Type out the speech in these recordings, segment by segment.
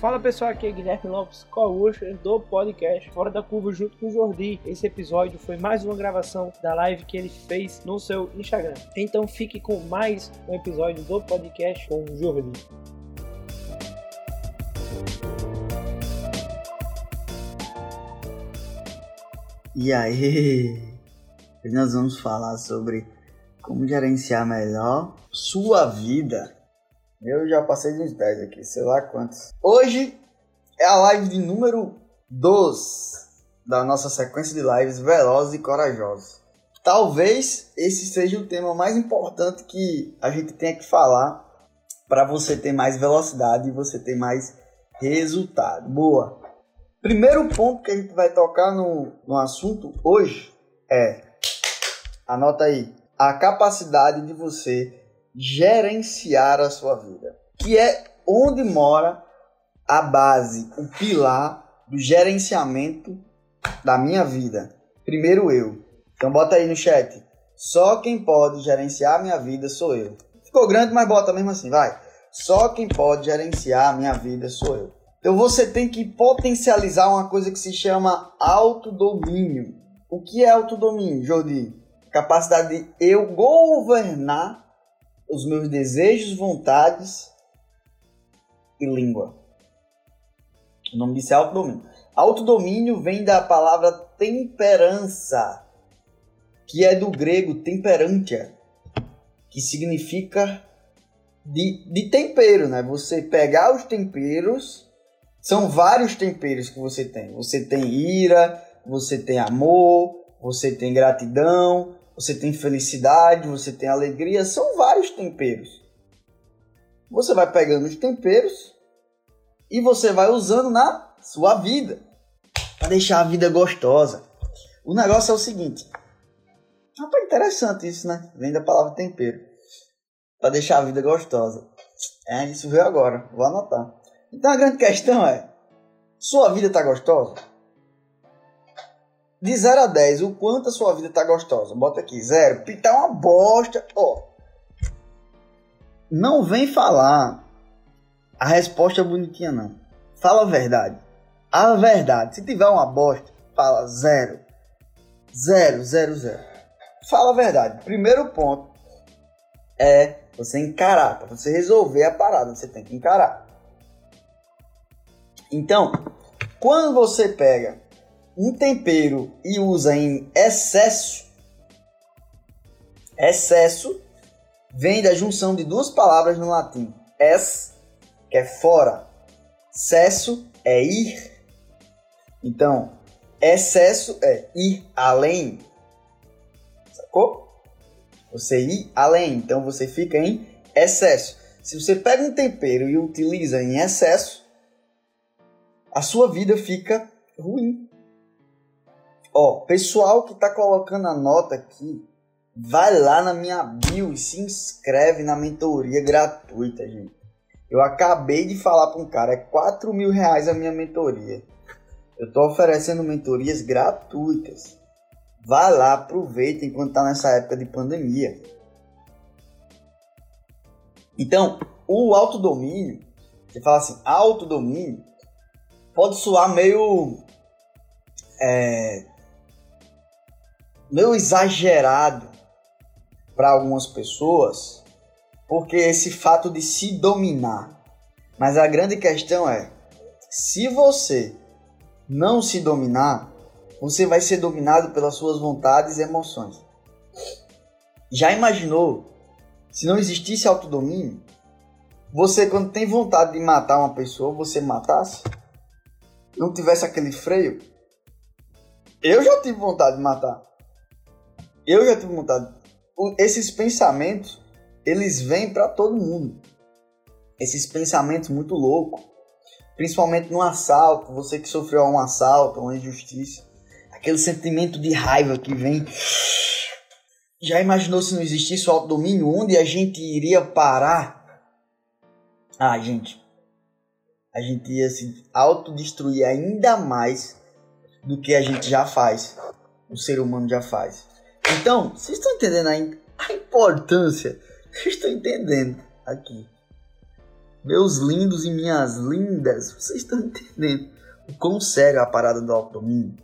Fala pessoal, aqui é Guilherme Lopes, co-host do podcast Fora da Curva junto com o Jordi. Esse episódio foi mais uma gravação da live que ele fez no seu Instagram. Então fique com mais um episódio do podcast com o Jordi. E aí, hoje nós vamos falar sobre como gerenciar melhor sua vida eu já passei de uns 10 aqui, sei lá quantos. Hoje é a live de número 12 da nossa sequência de lives Velozes e Corajosos. Talvez esse seja o tema mais importante que a gente tenha que falar para você ter mais velocidade e você ter mais resultado. Boa! Primeiro ponto que a gente vai tocar no, no assunto hoje é, anota aí, a capacidade de você gerenciar a sua vida, que é onde mora a base, o pilar do gerenciamento da minha vida. Primeiro eu. Então bota aí no chat. Só quem pode gerenciar a minha vida sou eu. Ficou grande, mas bota mesmo assim, vai. Só quem pode gerenciar a minha vida sou eu. Então você tem que potencializar uma coisa que se chama autodomínio. O que é autodomínio, Jordi? Capacidade de eu governar os meus desejos, vontades e língua. O nome disso é autodomínio. Autodomínio vem da palavra temperança, que é do grego temperantia, que significa de, de tempero, né? Você pegar os temperos, são vários temperos que você tem. Você tem ira, você tem amor, você tem gratidão, você tem felicidade, você tem alegria, são vários temperos. Você vai pegando os temperos e você vai usando na sua vida para deixar a vida gostosa. O negócio é o seguinte. Rapaz, interessante isso, né? Vem da palavra tempero. Para deixar a vida gostosa. É, isso veio agora. Vou anotar. Então a grande questão é: sua vida tá gostosa? De 0 a 10, o quanto a sua vida tá gostosa? Bota aqui, 0. Tá uma bosta. Ó. Não vem falar a resposta bonitinha, não. Fala a verdade. A verdade. Se tiver uma bosta, fala 0. 0, 0, 0. Fala a verdade. Primeiro ponto é você encarar. Para você resolver a parada, você tem que encarar. Então, quando você pega um tempero e usa em excesso, excesso vem da junção de duas palavras no latim. Es, que é fora, cesso é ir. Então, excesso é ir além. Sacou? Você ir além. Então, você fica em excesso. Se você pega um tempero e utiliza em excesso, a sua vida fica ruim. Ó, pessoal que tá colocando a nota aqui, vai lá na minha bio e se inscreve na mentoria gratuita, gente. Eu acabei de falar para um cara, é 4 mil reais a minha mentoria. Eu tô oferecendo mentorias gratuitas. Vai lá, aproveita enquanto tá nessa época de pandemia. Então, o autodomínio, você fala assim, autodomínio, pode soar meio é, meio exagerado para algumas pessoas, porque esse fato de se dominar. Mas a grande questão é: se você não se dominar, você vai ser dominado pelas suas vontades e emoções. Já imaginou se não existisse autodomínio? você quando tem vontade de matar uma pessoa, você matasse? Não tivesse aquele freio? Eu já tive vontade de matar. Eu já tive vontade. Esses pensamentos, eles vêm para todo mundo. Esses pensamentos muito loucos. Principalmente no assalto, você que sofreu um assalto, uma injustiça. Aquele sentimento de raiva que vem. Já imaginou se não existisse o autodomínio? Onde a gente iria parar? Ah, gente. A gente ia se autodestruir ainda mais do que a gente já faz. O ser humano já faz. Então, vocês estão entendendo a, a importância? Vocês estão entendendo aqui. Meus lindos e minhas lindas, vocês estão entendendo o quão sério é a parada do autodomínio?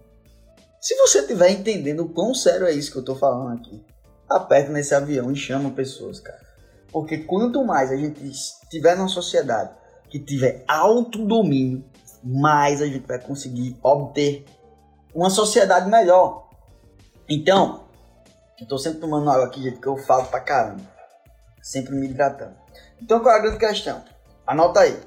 Se você estiver entendendo o quão sério é isso que eu estou falando aqui, aperta nesse avião e chama pessoas, cara. Porque quanto mais a gente estiver numa sociedade que tiver autodomínio, mais a gente vai conseguir obter uma sociedade melhor. Então, eu tô sempre tomando água aqui, gente, que eu falo pra caramba. Sempre me hidratando. Então, qual é a grande questão? Anota aí.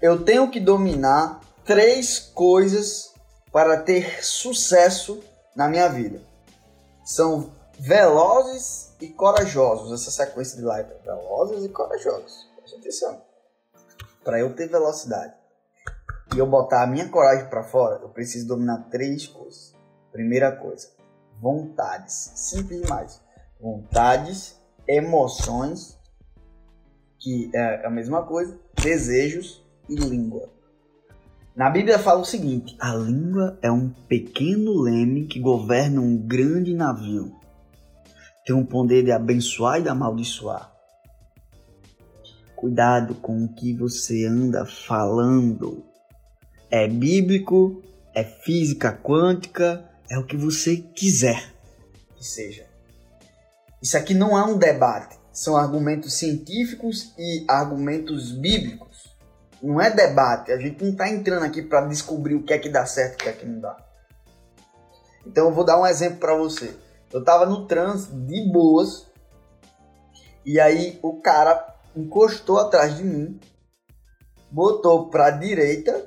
Eu tenho que dominar três coisas para ter sucesso na minha vida. São velozes e corajosos. Essa sequência de live. Velozes e corajosos. Presta atenção. Para eu ter velocidade e eu botar a minha coragem para fora, eu preciso dominar três coisas. Primeira coisa, vontades. Simples demais. Vontades, emoções que é a mesma coisa, desejos e língua. Na Bíblia fala o seguinte: a língua é um pequeno leme que governa um grande navio. Tem um poder de abençoar e de amaldiçoar. Cuidado com o que você anda falando. É bíblico, é física quântica, é o que você quiser que seja. Isso aqui não é um debate são argumentos científicos e argumentos bíblicos. Não é debate. A gente não está entrando aqui para descobrir o que é que dá certo e o que é que não dá. Então eu vou dar um exemplo para você. Eu estava no trânsito de boas e aí o cara encostou atrás de mim, botou para direita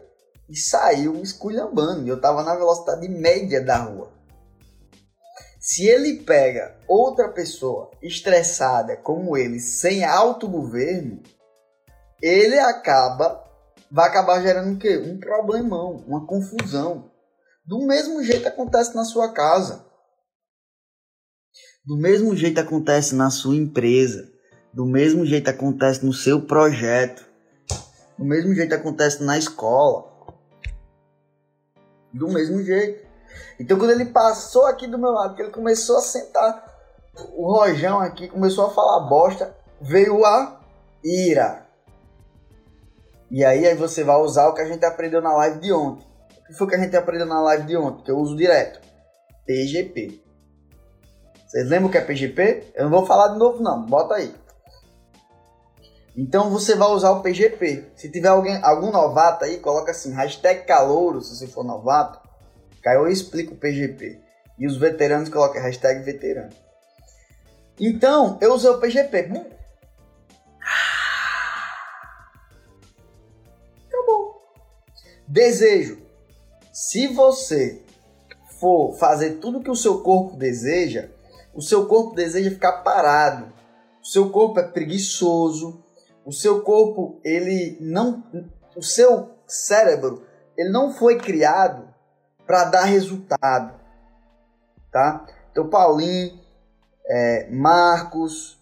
e saiu esculhambando. Eu estava na velocidade média da rua. Se ele pega outra pessoa estressada como ele, sem autogoverno, ele acaba vai acabar gerando o quê? Um problemão, uma confusão. Do mesmo jeito acontece na sua casa. Do mesmo jeito acontece na sua empresa. Do mesmo jeito acontece no seu projeto. Do mesmo jeito acontece na escola. Do mesmo jeito. Então quando ele passou aqui do meu lado, que ele começou a sentar o rojão aqui, começou a falar bosta, veio a ira. E aí, aí você vai usar o que a gente aprendeu na live de ontem. O que foi que a gente aprendeu na live de ontem? Que eu uso direto. PGP. Vocês lembram o que é PGP? Eu não vou falar de novo não, bota aí. Então você vai usar o PGP. Se tiver alguém, algum novato aí, coloca assim, hashtag calouro, se você for novato. Caiu eu explico o PGP. E os veteranos colocam hashtag veterano. Então, eu usei o PGP. Hum. Acabou. Desejo. Se você for fazer tudo que o seu corpo deseja, o seu corpo deseja ficar parado. O seu corpo é preguiçoso. O seu corpo, ele não. O seu cérebro, ele não foi criado para dar resultado, tá? Então, Paulinho, é, Marcos,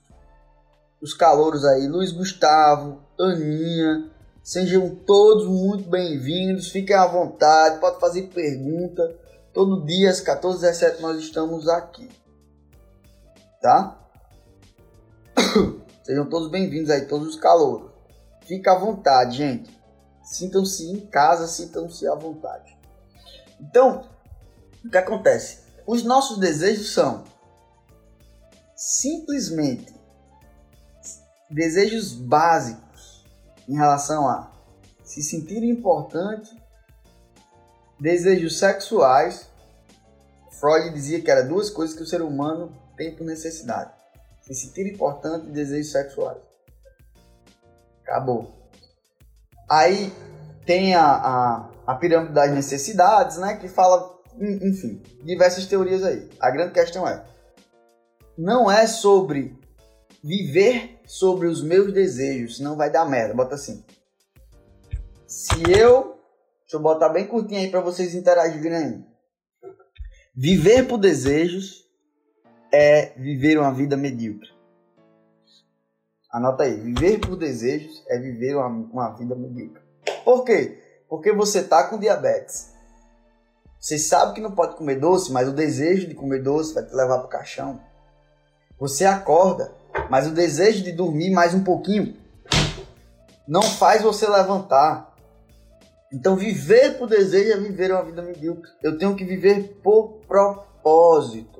os calouros aí, Luiz Gustavo, Aninha, sejam todos muito bem-vindos, fiquem à vontade, pode fazer pergunta. Todo dia às 14 17 nós estamos aqui, tá? Sejam todos bem-vindos aí, todos os calouros. Fica à vontade, gente. Sintam-se em casa, sintam-se à vontade. Então, o que acontece? Os nossos desejos são simplesmente desejos básicos em relação a se sentir importante, desejos sexuais. Freud dizia que eram duas coisas que o ser humano tem por necessidade: se sentir importante e desejos sexuais. Acabou. Aí tem a, a, a pirâmide das necessidades, né? Que fala, enfim, diversas teorias aí. A grande questão é: não é sobre viver sobre os meus desejos, senão vai dar merda. Bota assim. Se eu. Deixa eu botar bem curtinho aí para vocês interagirem aí. Viver por desejos é viver uma vida medíocre. Anota aí. Viver por desejos é viver uma, uma vida medíocre. Por quê? Porque você tá com diabetes. Você sabe que não pode comer doce, mas o desejo de comer doce vai te levar pro caixão. Você acorda, mas o desejo de dormir mais um pouquinho não faz você levantar. Então viver por desejo é viver uma vida medíocre. Eu tenho que viver por propósito.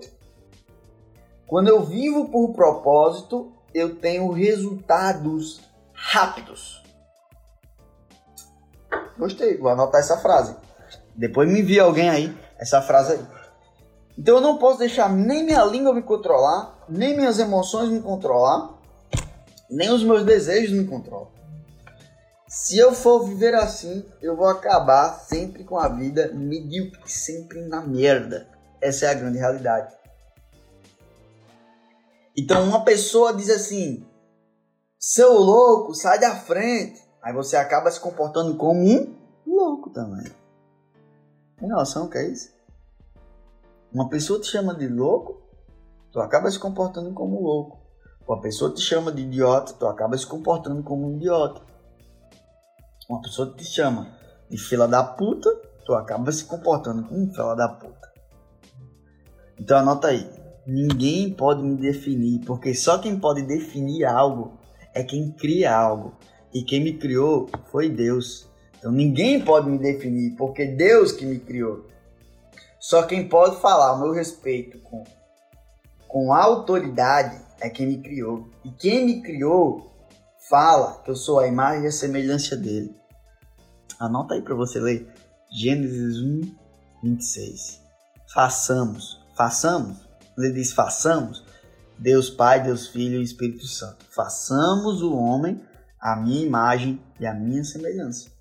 Quando eu vivo por propósito, eu tenho resultados rápidos. Gostei, vou anotar essa frase. Depois me envia alguém aí essa frase aí. Então eu não posso deixar nem minha língua me controlar, nem minhas emoções me controlar, nem os meus desejos me controlam. Se eu for viver assim, eu vou acabar sempre com a vida medíocre, sempre na merda. Essa é a grande realidade. Então uma pessoa diz assim: seu louco, sai da frente. Aí você acaba se comportando como um louco também. Tem noção que é isso? Uma pessoa te chama de louco, tu acaba se comportando como louco. Uma pessoa te chama de idiota, tu acaba se comportando como um idiota. Uma pessoa te chama de fila da puta, tu acaba se comportando como um fila da puta. Então anota aí. Ninguém pode me definir, porque só quem pode definir algo é quem cria algo. E quem me criou foi Deus. Então ninguém pode me definir, porque Deus que me criou. Só quem pode falar o meu respeito com, com autoridade é quem me criou. E quem me criou fala que eu sou a imagem e a semelhança dele. Anota aí para você ler. Gênesis 1, 26. Façamos, façamos ele diz: façamos, Deus Pai, Deus Filho e Espírito Santo. Façamos o homem a minha imagem e a minha semelhança.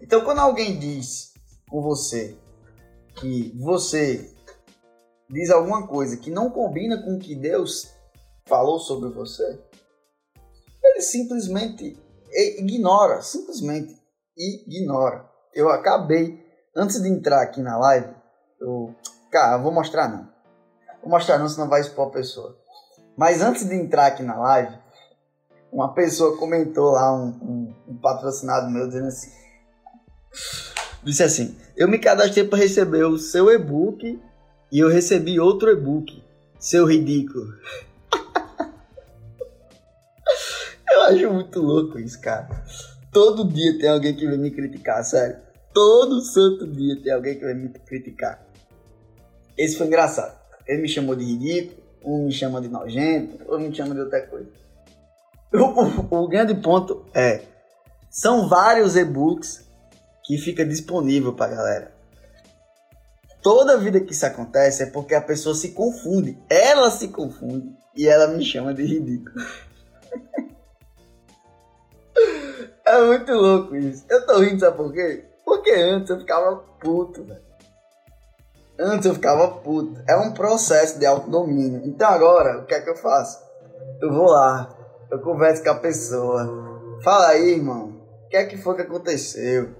Então, quando alguém diz com você que você diz alguma coisa que não combina com o que Deus falou sobre você, ele simplesmente ignora, simplesmente ignora. Eu acabei, antes de entrar aqui na live, eu, cara, eu vou mostrar não. Vou mostrar não, senão vai expor a pessoa. Mas antes de entrar aqui na live, uma pessoa comentou lá, um, um, um patrocinado meu, dizendo assim: Disse assim: Eu me cadastrei para receber o seu e-book e eu recebi outro e-book. Seu ridículo. eu acho muito louco isso, cara. Todo dia tem alguém que vem me criticar, sério. Todo santo dia tem alguém que vem me criticar. Esse foi engraçado. Ele me chamou de ridículo, um me chama de nojento, outro me chama de outra coisa. O, o, o grande ponto é, são vários e-books que fica disponível pra galera. Toda vida que isso acontece é porque a pessoa se confunde. Ela se confunde e ela me chama de ridículo. é muito louco isso. Eu tô rindo, sabe por quê? Porque antes eu ficava puto, velho. Antes eu ficava puto. É um processo de autodomínio. Então agora, o que é que eu faço? Eu vou lá, eu converso com a pessoa. Fala aí, irmão. O que é que foi que aconteceu?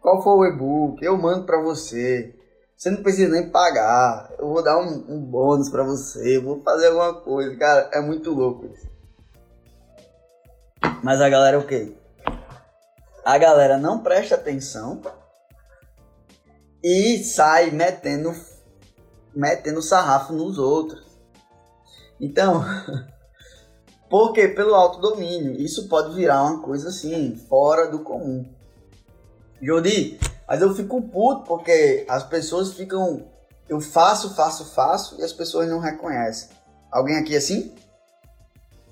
Qual foi o e-book? Eu mando pra você. Você não precisa nem pagar. Eu vou dar um, um bônus pra você. Eu vou fazer alguma coisa. Cara, é muito louco isso. Mas a galera é o quê? A galera não presta atenção e sai metendo, metendo sarrafo nos outros. Então, porque pelo autodomínio, isso pode virar uma coisa assim, fora do comum. Jodi, mas eu fico puto porque as pessoas ficam. Eu faço, faço, faço e as pessoas não reconhecem. Alguém aqui assim?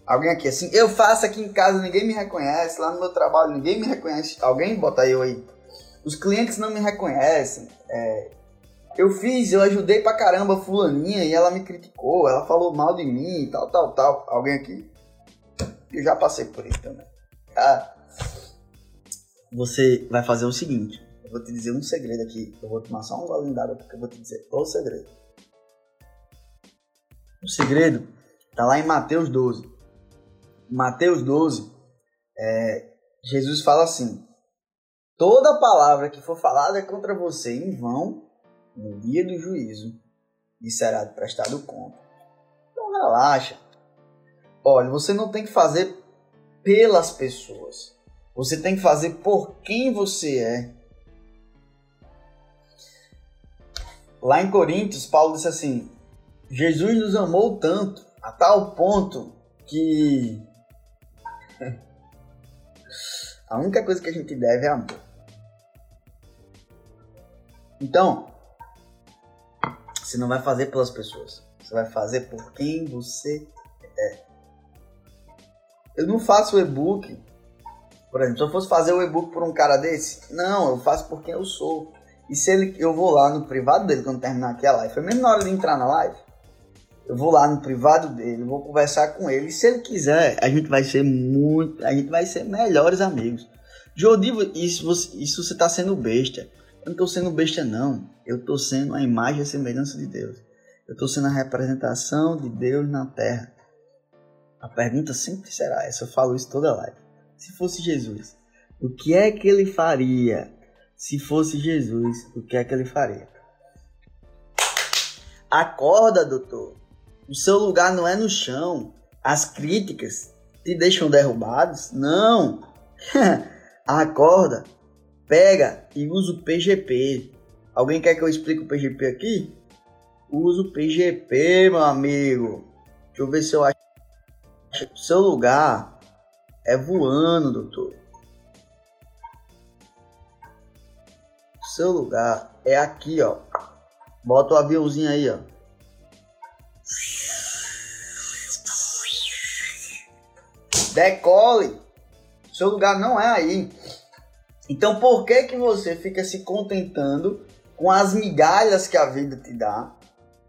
Alguém aqui assim? Eu faço aqui em casa, ninguém me reconhece. Lá no meu trabalho, ninguém me reconhece. Alguém bota eu aí. Os clientes não me reconhecem. É, eu fiz, eu ajudei pra caramba a fulaninha e ela me criticou, ela falou mal de mim e tal, tal, tal. Alguém aqui? Eu já passei por isso também. Ah. Você vai fazer o seguinte. Eu vou te dizer um segredo aqui. Eu vou tomar só um golinho d'água porque eu vou te dizer o segredo. O segredo tá lá em Mateus 12. Mateus 12, é, Jesus fala assim: Toda palavra que for falada contra você em vão, no dia do juízo, lhe será prestado conta. Então relaxa. Olha, você não tem que fazer pelas pessoas. Você tem que fazer por quem você é. Lá em Coríntios, Paulo disse assim: Jesus nos amou tanto, a tal ponto que a única coisa que a gente deve é amor. Então, você não vai fazer pelas pessoas, você vai fazer por quem você é. Eu não faço e-book, por exemplo, se eu fosse fazer o e-book por um cara desse, não, eu faço por quem eu sou. E se ele, eu vou lá no privado dele quando terminar aqui a live, foi mesmo na hora de entrar na live, eu vou lá no privado dele, vou conversar com ele. E se ele quiser, a gente vai ser muito, a gente vai ser melhores amigos. Jodivo, isso, isso você tá sendo besta. Eu não tô sendo besta não. Eu tô sendo a imagem e a semelhança de Deus. Eu tô sendo a representação de Deus na terra. A pergunta sempre será essa, eu falo isso toda live. Se fosse Jesus, o que é que ele faria? Se fosse Jesus, o que é que ele faria? Acorda, doutor. O seu lugar não é no chão. As críticas te deixam derrubados? Não. Acorda, pega e usa o PGP. Alguém quer que eu explique o PGP aqui? Usa o PGP, meu amigo. Deixa eu ver se eu acho. O seu lugar é voando, doutor. O seu lugar é aqui, ó. Bota o aviãozinho aí, ó. Decole. Seu lugar não é aí. Então por que que você fica se contentando com as migalhas que a vida te dá,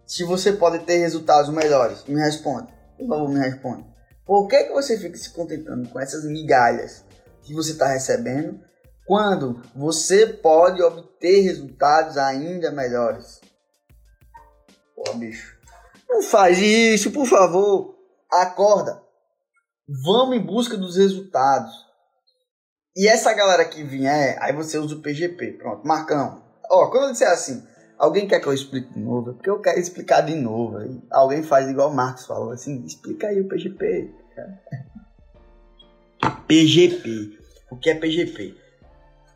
se você pode ter resultados melhores? Me responde. Por favor, me responde. Por que que você fica se contentando com essas migalhas que você está recebendo, quando você pode obter resultados ainda melhores? Pô, bicho. Não faz isso, por favor. Acorda. Vamos em busca dos resultados. E essa galera que vier, aí você usa o PGP. Pronto, Marcão. Ó, quando eu disser assim, alguém quer que eu explique de novo? É porque eu quero explicar de novo. Aí alguém faz igual o Marcos falou, assim, explica aí o PGP. PGP. O que é PGP?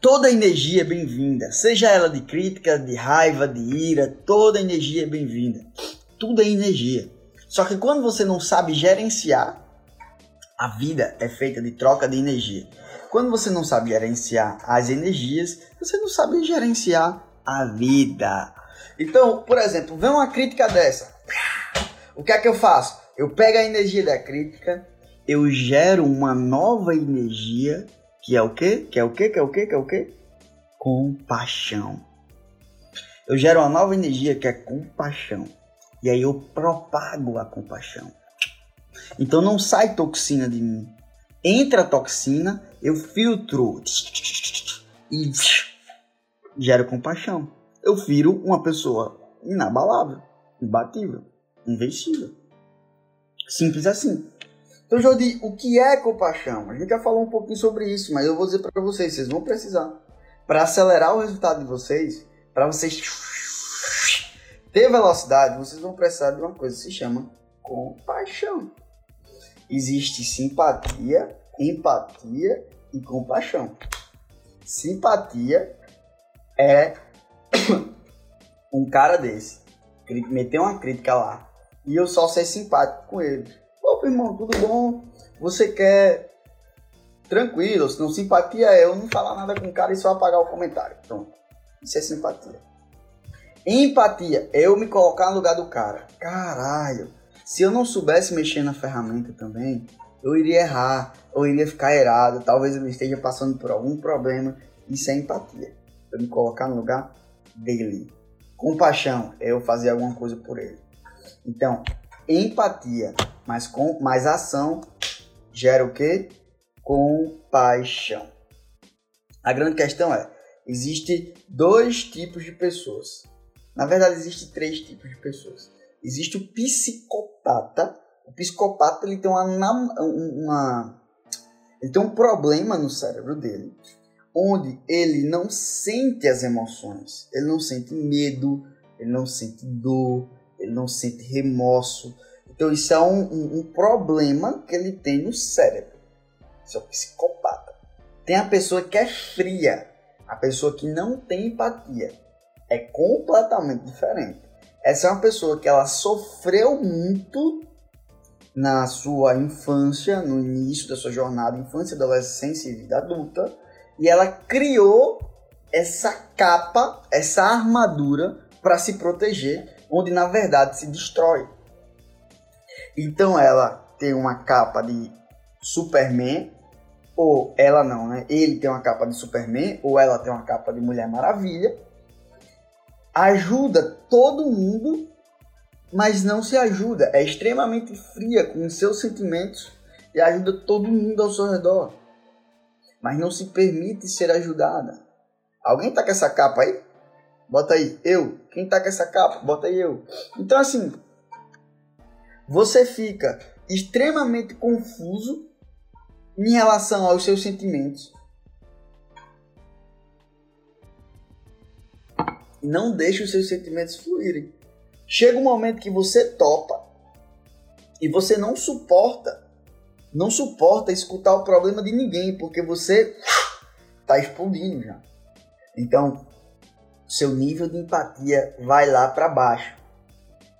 Toda energia é bem-vinda, seja ela de crítica, de raiva, de ira, toda energia é bem-vinda. Tudo é energia. Só que quando você não sabe gerenciar, a vida é feita de troca de energia. Quando você não sabe gerenciar as energias, você não sabe gerenciar a vida. Então, por exemplo, vem uma crítica dessa. O que é que eu faço? Eu pego a energia da crítica, eu gero uma nova energia, que é o quê? Que é o quê? Que é o quê? Que é o quê? Compaixão. Eu gero uma nova energia que é compaixão. E aí eu propago a compaixão. Então não sai toxina de mim. Entra toxina, eu filtro e gero compaixão. Eu viro uma pessoa inabalável, imbatível, invencível. Simples assim. Então, Jodi, o que é compaixão? A gente já falou um pouquinho sobre isso, mas eu vou dizer para vocês, vocês vão precisar. Para acelerar o resultado de vocês, para vocês ter velocidade, vocês vão precisar de uma coisa que se chama compaixão existe simpatia, empatia e compaixão. Simpatia é um cara desse meter uma crítica lá e eu só ser simpático com ele. Pô, irmão, tudo bom? Você quer tranquilo, se não simpatia é eu não falar nada com o cara e só apagar o comentário. Pronto. Isso é simpatia. Empatia é eu me colocar no lugar do cara. Caralho, se eu não soubesse mexer na ferramenta também, eu iria errar, ou iria ficar errado, talvez eu esteja passando por algum problema. Isso é empatia. Eu me colocar no lugar dele. Compaixão é eu fazer alguma coisa por ele. Então, empatia, mas com mais ação gera o quê? compaixão. A grande questão é, existe dois tipos de pessoas. Na verdade, existe três tipos de pessoas. Existe o psicopata. O psicopata ele tem uma, uma ele tem um problema no cérebro dele, onde ele não sente as emoções, ele não sente medo, ele não sente dor, ele não sente remorso. Então isso é um, um, um problema que ele tem no cérebro. Isso é o psicopata. Tem a pessoa que é fria, a pessoa que não tem empatia. É completamente diferente. Essa é uma pessoa que ela sofreu muito na sua infância, no início da sua jornada, infância, adolescência e vida adulta, e ela criou essa capa, essa armadura para se proteger, onde na verdade se destrói. Então ela tem uma capa de Superman, ou ela não, né? Ele tem uma capa de Superman, ou ela tem uma capa de Mulher Maravilha. Ajuda todo mundo, mas não se ajuda. É extremamente fria com os seus sentimentos e ajuda todo mundo ao seu redor. Mas não se permite ser ajudada. Alguém tá com essa capa aí? Bota aí, eu. Quem tá com essa capa? Bota aí eu. Então assim, você fica extremamente confuso em relação aos seus sentimentos. Não deixe os seus sentimentos fluírem. Chega um momento que você topa e você não suporta, não suporta escutar o problema de ninguém, porque você tá explodindo já. Então, seu nível de empatia vai lá para baixo.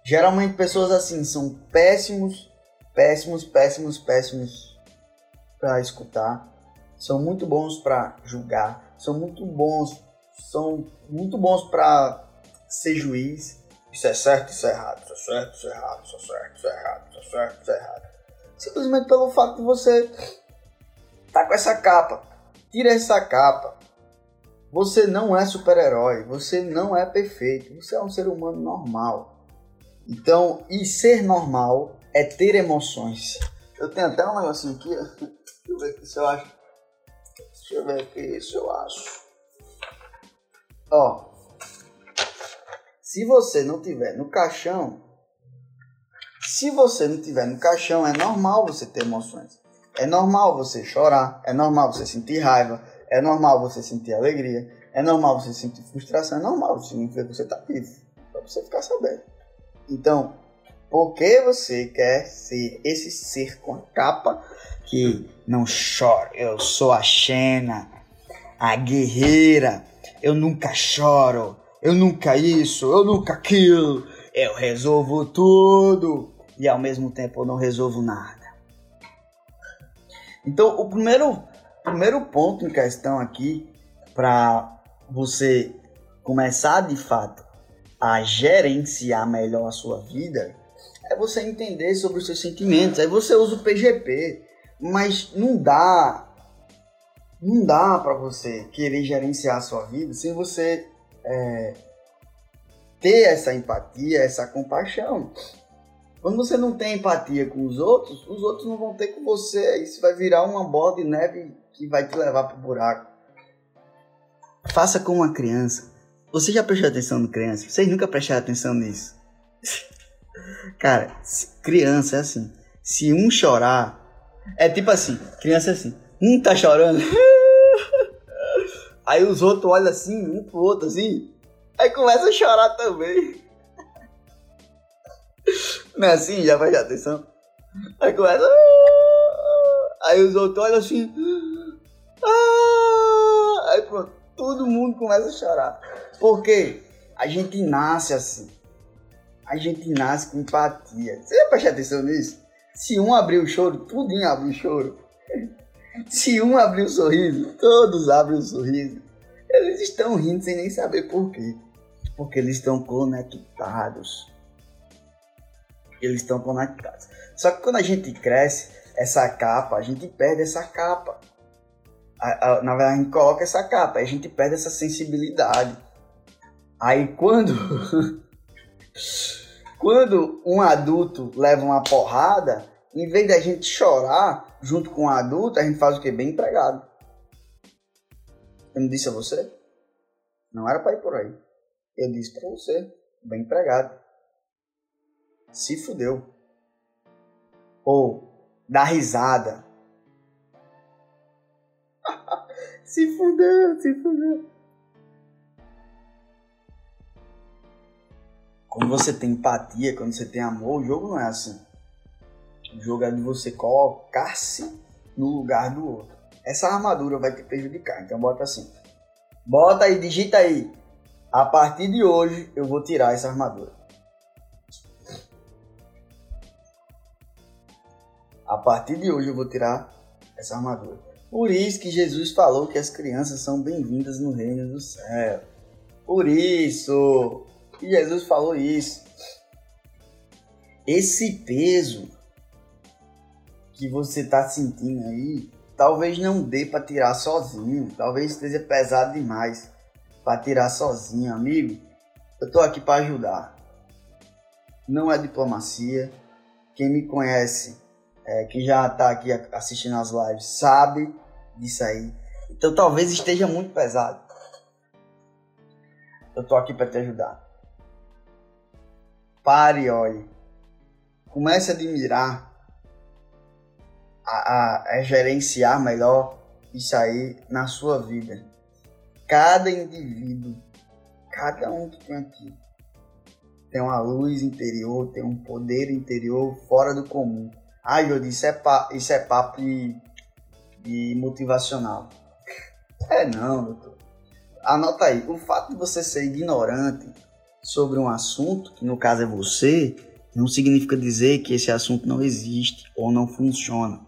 Geralmente pessoas assim são péssimos, péssimos, péssimos, péssimos para escutar. São muito bons para julgar, são muito bons, são muito bons para ser juiz. Isso é certo, isso é errado, isso é certo, isso é errado, isso é certo, isso é errado, isso é certo, isso é errado. Simplesmente pelo fato de você tá com essa capa. Tira essa capa. Você não é super-herói, você não é perfeito, você é um ser humano normal. Então, e ser normal é ter emoções. Eu tenho até um negocinho aqui, deixa eu ver aqui se eu acho. Deixa eu ver aqui se eu acho. Ó, se você não tiver no caixão, se você não tiver no caixão, é normal você ter emoções. É normal você chorar, é normal você sentir raiva, é normal você sentir alegria, é normal você sentir frustração, é normal, significa que você tá vivo. Pra você ficar sabendo. Então, por que você quer ser esse ser com a capa que não chora? Eu sou a Xena, a guerreira. Eu nunca choro. Eu nunca isso. Eu nunca aquilo. Eu resolvo tudo. E ao mesmo tempo eu não resolvo nada. Então, o primeiro, primeiro ponto em questão aqui para você começar de fato a gerenciar melhor a sua vida é você entender sobre os seus sentimentos. Aí você usa o PGP, mas não dá não dá para você querer gerenciar a sua vida sem você é, ter essa empatia, essa compaixão. Quando você não tem empatia com os outros, os outros não vão ter com você. Isso vai virar uma bola de neve que vai te levar pro buraco. Faça como uma criança. Você já prestou atenção no criança? Vocês nunca prestaram atenção nisso? Cara, criança é assim. Se um chorar, é tipo assim, criança é assim. Um tá chorando. Aí os outros olham assim, um pro outro assim. Aí começa a chorar também. Não é assim? Já prestou atenção? Aí começa. Aí os outros olham assim. Aí pronto, todo mundo começa a chorar. Porque a gente nasce assim. A gente nasce com empatia. Você já prestou atenção nisso? Se um abrir o choro, tudinho abre o choro. Se um abrir o sorriso, todos abrem o sorriso. Eles estão rindo sem nem saber por quê. Porque eles estão conectados. Eles estão conectados. Só que quando a gente cresce, essa capa, a gente perde essa capa. A, a, na verdade, a gente coloca essa capa, a gente perde essa sensibilidade. Aí quando quando um adulto leva uma porrada, Em vez da gente chorar junto com o adulto, a gente faz o quê? Bem empregado. Eu não disse a você? Não era para ir por aí. Eu disse para você, bem empregado. Se fudeu. Ou dá risada. se fudeu, se fudeu. Quando você tem empatia, quando você tem amor, o jogo não é assim. O jogo é de você colocar-se no lugar do outro. Essa armadura vai te prejudicar, então bota assim. Bota aí, digita aí. A partir de hoje eu vou tirar essa armadura. A partir de hoje eu vou tirar essa armadura. Por isso que Jesus falou que as crianças são bem-vindas no reino do céu. Por isso, que Jesus falou isso. Esse peso que você está sentindo aí, talvez não dê para tirar sozinho, talvez esteja pesado demais para tirar sozinho, amigo. Eu tô aqui para ajudar. Não é diplomacia. Quem me conhece, é, que já tá aqui assistindo as lives, sabe disso aí. Então talvez esteja muito pesado. Eu tô aqui para te ajudar. Pare, olhe. Comece a admirar, a, a, a gerenciar melhor isso aí na sua vida. Cada indivíduo, cada um que tem aqui, tem uma luz interior, tem um poder interior fora do comum. Ah, Jodi, isso é, pa, isso é papo de, de motivacional. É não, doutor. Anota aí, o fato de você ser ignorante sobre um assunto, que no caso é você, não significa dizer que esse assunto não existe ou não funciona.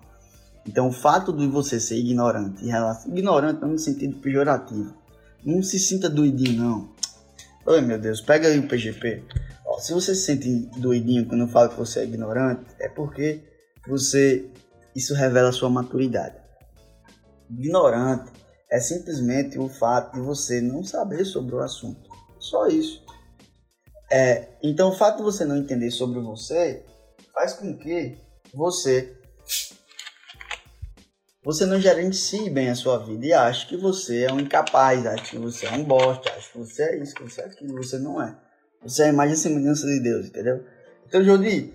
Então, o fato de você ser ignorante, ignorante não no sentido pejorativo, não se sinta doidinho, não. Oi, meu Deus, pega aí o PGP. Ó, se você se sente doidinho quando eu falo que você é ignorante, é porque você isso revela sua maturidade. Ignorante é simplesmente o fato de você não saber sobre o assunto. Só isso. É, então, o fato de você não entender sobre você faz com que você você não gerencie bem a sua vida e ache que você é um incapaz, ache que você é um bosta, ache que você é isso, que você é aquilo, você não é. Você é a imagem e semelhança de Deus, entendeu? Então, Jodi,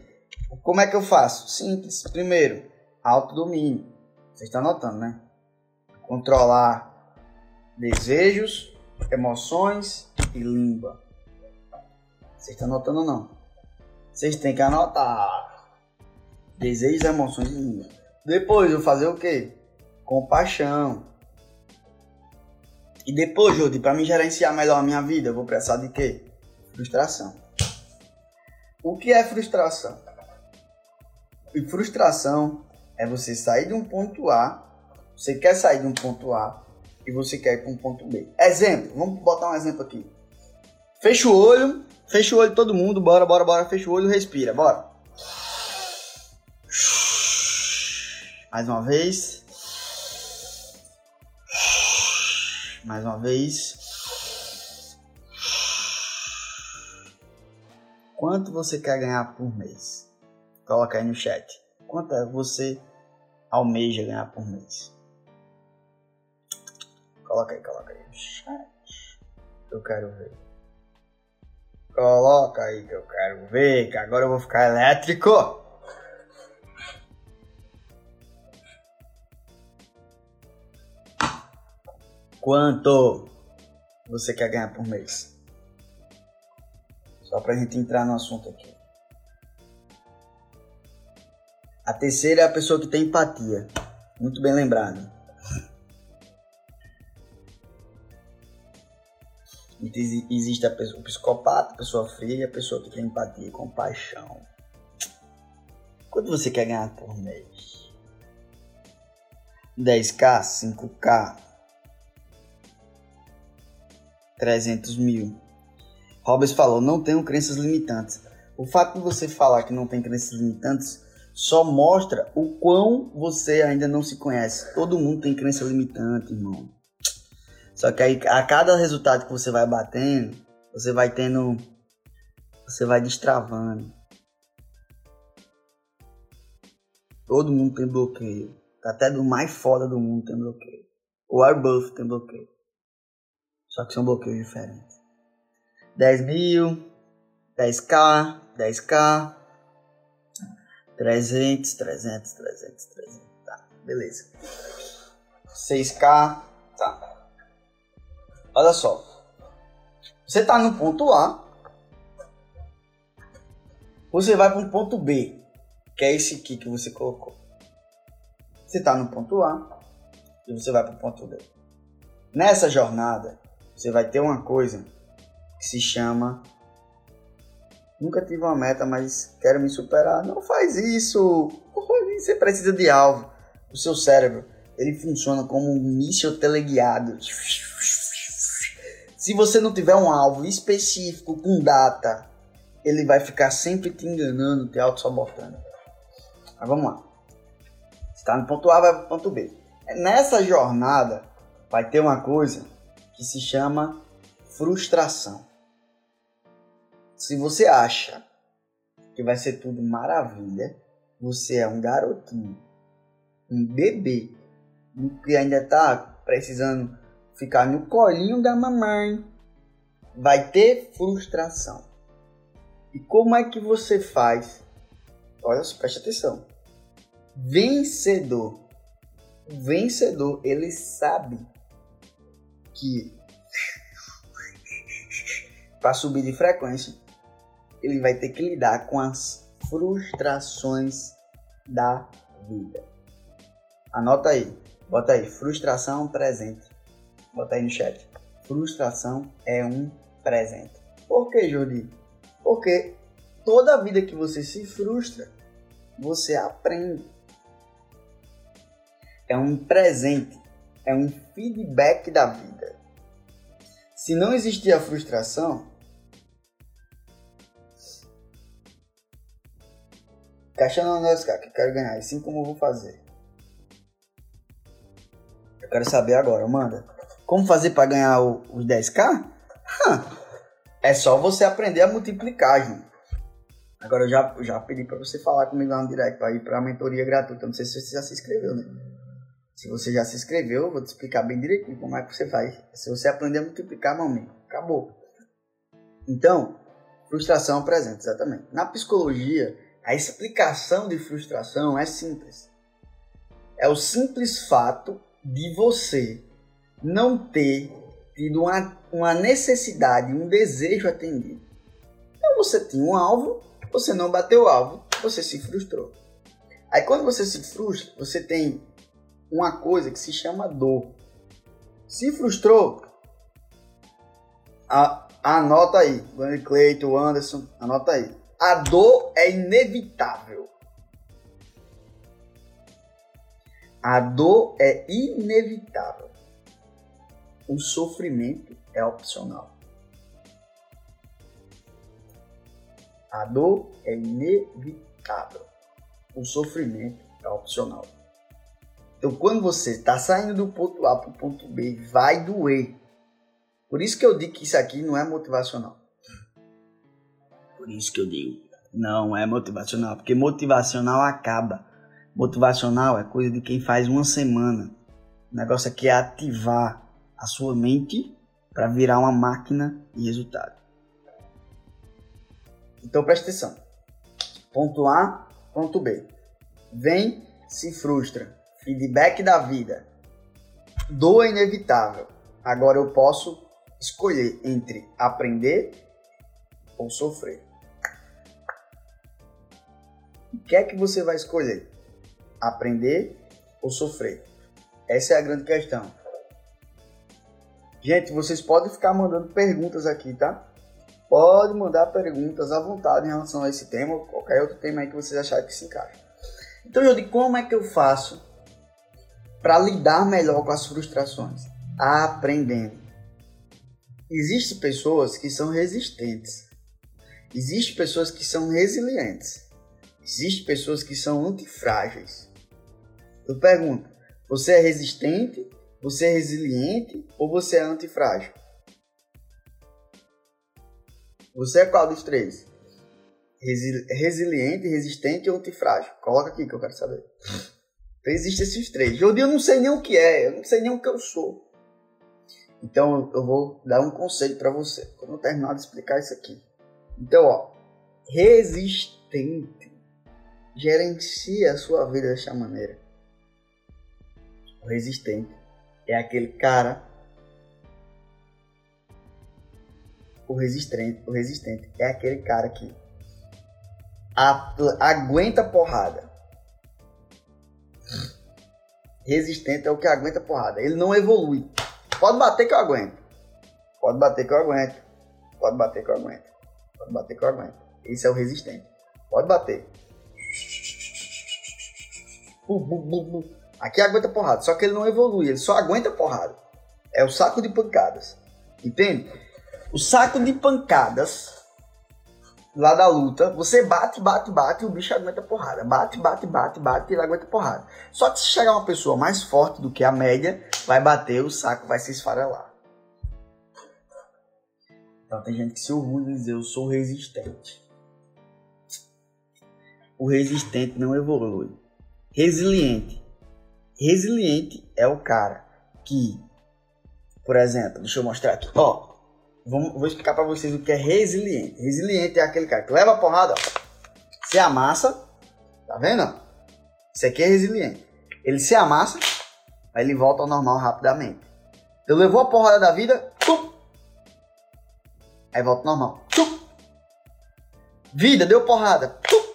como é que eu faço? Simples. Primeiro, autodomínio. Você está notando, né? Controlar desejos, emoções e língua. Vocês estão anotando ou não? Vocês têm que anotar. Desejos, emoções e língua. Depois eu fazer o quê? Compaixão. E depois, Jodi, para me gerenciar melhor a minha vida, eu vou precisar de quê? Frustração. O que é frustração? E frustração é você sair de um ponto A, você quer sair de um ponto A e você quer ir para um ponto B. Exemplo, vamos botar um exemplo aqui. Fecha o olho, fecha o olho todo mundo, bora, bora, bora, fecha o olho, respira, bora. Mais uma vez. Mais uma vez. Quanto você quer ganhar por mês? Coloca aí no chat. Quanto é você almeja ganhar por mês? Coloca aí, coloca aí no chat. Eu quero ver. Coloca aí que eu quero ver, que agora eu vou ficar elétrico. Quanto você quer ganhar por mês? Só pra gente entrar no assunto aqui. A terceira é a pessoa que tem empatia. Muito bem lembrado. Existe a pessoa, o psicopata, a pessoa fria, a pessoa que tem empatia e compaixão. Quanto você quer ganhar por mês? 10k, 5k, 300 mil. Robbins falou: não tenho crenças limitantes. O fato de você falar que não tem crenças limitantes só mostra o quão você ainda não se conhece. Todo mundo tem crença limitante, irmão. Só que aí, a cada resultado que você vai batendo, você vai tendo. Você vai destravando. Todo mundo tem bloqueio. Até do mais foda do mundo tem bloqueio. O Warbuff tem bloqueio. Só que são bloqueios diferentes. 10 mil, 10k, 10k, 300, 300, 300, 300. Tá, beleza. 6k, tá. Olha só. Você tá no ponto A. Você vai para o ponto B, que é esse aqui que você colocou. Você está no ponto A e você vai para o ponto B. Nessa jornada, você vai ter uma coisa que se chama Nunca tive uma meta, mas quero me superar. Não faz isso. Você precisa de alvo. O seu cérebro, ele funciona como um míssil teleguiado. Se você não tiver um alvo específico com data, ele vai ficar sempre te enganando, te auto-sabotando. Mas vamos lá está no ponto A, vai para o ponto B. Nessa jornada vai ter uma coisa que se chama frustração. Se você acha que vai ser tudo maravilha, você é um garotinho, um bebê, que ainda está precisando ficar no colinho da mamãe, vai ter frustração. E como é que você faz? Olha, preste atenção vencedor. O vencedor, ele sabe que para subir de frequência, ele vai ter que lidar com as frustrações da vida. Anota aí, bota aí, frustração presente. Bota aí no chat. Frustração é um presente. Por que, Jodi? Porque toda vida que você se frustra, você aprende é um presente, é um feedback da vida. Se não existir a frustração, caixa não é que eu quero ganhar, assim como eu vou fazer. Eu quero saber agora, manda. Como fazer para ganhar os 10k? É só você aprender a multiplicar, gente. Agora eu já, já pedi para você falar comigo lá no direct para ir para a mentoria gratuita. Não sei se você já se inscreveu, né? Se você já se inscreveu, eu vou te explicar bem direitinho como é que você faz. Se você aprender a multiplicar, amigo, acabou. Então, frustração presente, exatamente. Na psicologia, a explicação de frustração é simples. É o simples fato de você não ter tido uma, uma necessidade, um desejo atendido. Então você tinha um alvo, você não bateu o alvo, você se frustrou. Aí quando você se frustra, você tem uma coisa que se chama dor. Se frustrou, a, anota aí. Glenn Cleiton, Anderson, anota aí. A dor é inevitável. A dor é inevitável. O sofrimento é opcional. A dor é inevitável. O sofrimento é opcional. Então, quando você está saindo do ponto A para o ponto B, vai doer. Por isso que eu digo que isso aqui não é motivacional. Por isso que eu digo, não é motivacional, porque motivacional acaba. Motivacional é coisa de quem faz uma semana. O negócio aqui é ativar a sua mente para virar uma máquina de resultado. Então preste atenção. Ponto A, ponto B. Vem, se frustra feedback da vida. Dor é inevitável. Agora eu posso escolher entre aprender ou sofrer. O que é que você vai escolher? Aprender ou sofrer? Essa é a grande questão. Gente, vocês podem ficar mandando perguntas aqui, tá? Pode mandar perguntas à vontade em relação a esse tema ou qualquer outro tema aí que vocês acharem que se encaixa. Então, eu digo, como é que eu faço para lidar melhor com as frustrações? Aprendendo. Existem pessoas que são resistentes. Existem pessoas que são resilientes. Existem pessoas que são antifrágeis. Eu pergunto: você é resistente? Você é resiliente? Ou você é antifrágil? Você é qual dos três? Resi resiliente, resistente ou antifrágil? Coloca aqui que eu quero saber. Então existem esses três. Eu não sei nem o que é, eu não sei nem o que eu sou. Então eu vou dar um conselho para você, quando eu terminar de explicar isso aqui. Então, ó, resistente. Gerencia a sua vida dessa maneira. O resistente é aquele cara. O resistente, o resistente é aquele cara que aguenta porrada. Resistente é o que aguenta porrada. Ele não evolui. Pode bater que eu aguento. Pode bater que eu aguento. Pode bater que eu aguento. Pode bater que eu aguento. Esse é o resistente. Pode bater. Aqui aguenta porrada. Só que ele não evolui. Ele só aguenta porrada. É o saco de pancadas. Entende? O saco de pancadas lá da luta, você bate, bate, bate e o bicho aguenta porrada. Bate, bate, bate, bate e ele aguenta porrada. Só que se chegar uma pessoa mais forte do que a média, vai bater, o saco vai se esfarelar. Então tem gente que se orgulha dizer eu sou resistente. O resistente não evolui. Resiliente. Resiliente é o cara que, por exemplo, deixa eu mostrar aqui. Ó, Vou explicar para vocês o que é resiliente. Resiliente é aquele cara que leva a porrada, ó, se amassa, tá vendo? Isso aqui é resiliente. Ele se amassa, aí ele volta ao normal rapidamente. Então levou a porrada da vida, pum, aí volta ao normal. Pum. Vida, deu porrada, pum.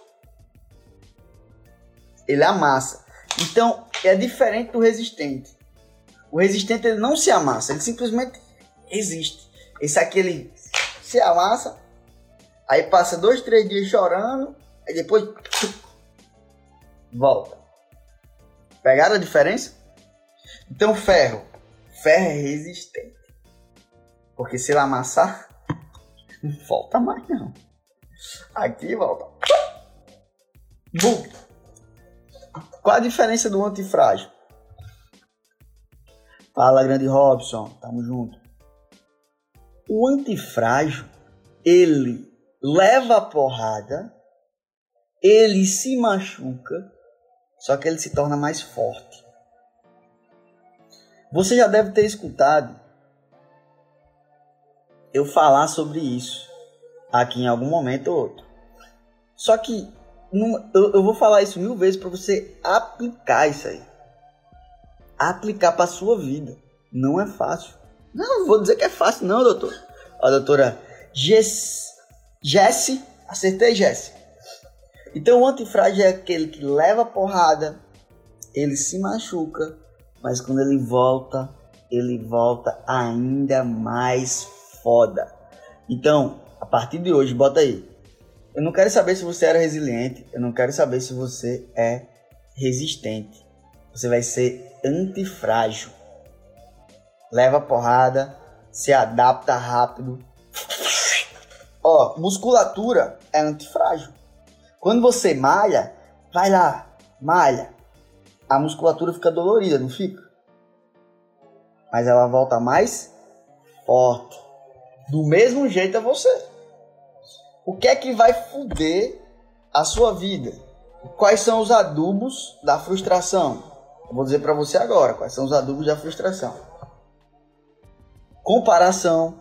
ele amassa. Então é diferente do resistente. O resistente ele não se amassa, ele simplesmente existe. Esse aqui ele se amassa, aí passa dois, três dias chorando, aí depois volta. Pegaram a diferença? Então ferro, ferro é resistente. Porque se ele amassar, não volta mais não. Aqui volta. Bum. Qual a diferença do antifrágil? Fala, grande Robson. Tamo junto. O antifrágil, ele leva a porrada, ele se machuca, só que ele se torna mais forte. Você já deve ter escutado eu falar sobre isso aqui em algum momento ou outro. Só que eu, vou falar isso mil vezes para você aplicar isso aí. Aplicar para sua vida. Não é fácil. Não, vou dizer que é fácil, não, doutor. A doutora Jess, Jesse, acertei Jesse. Então o antifrágil é aquele que leva a porrada, ele se machuca, mas quando ele volta, ele volta ainda mais foda. Então, a partir de hoje, bota aí. Eu não quero saber se você era resiliente, eu não quero saber se você é resistente. Você vai ser antifrágil leva porrada, se adapta rápido. Ó, musculatura é antifrágil. Quando você malha, vai lá, malha. A musculatura fica dolorida, não fica? Mas ela volta mais forte. Do mesmo jeito é você. O que é que vai fuder a sua vida? Quais são os adubos da frustração? Eu vou dizer para você agora quais são os adubos da frustração comparação.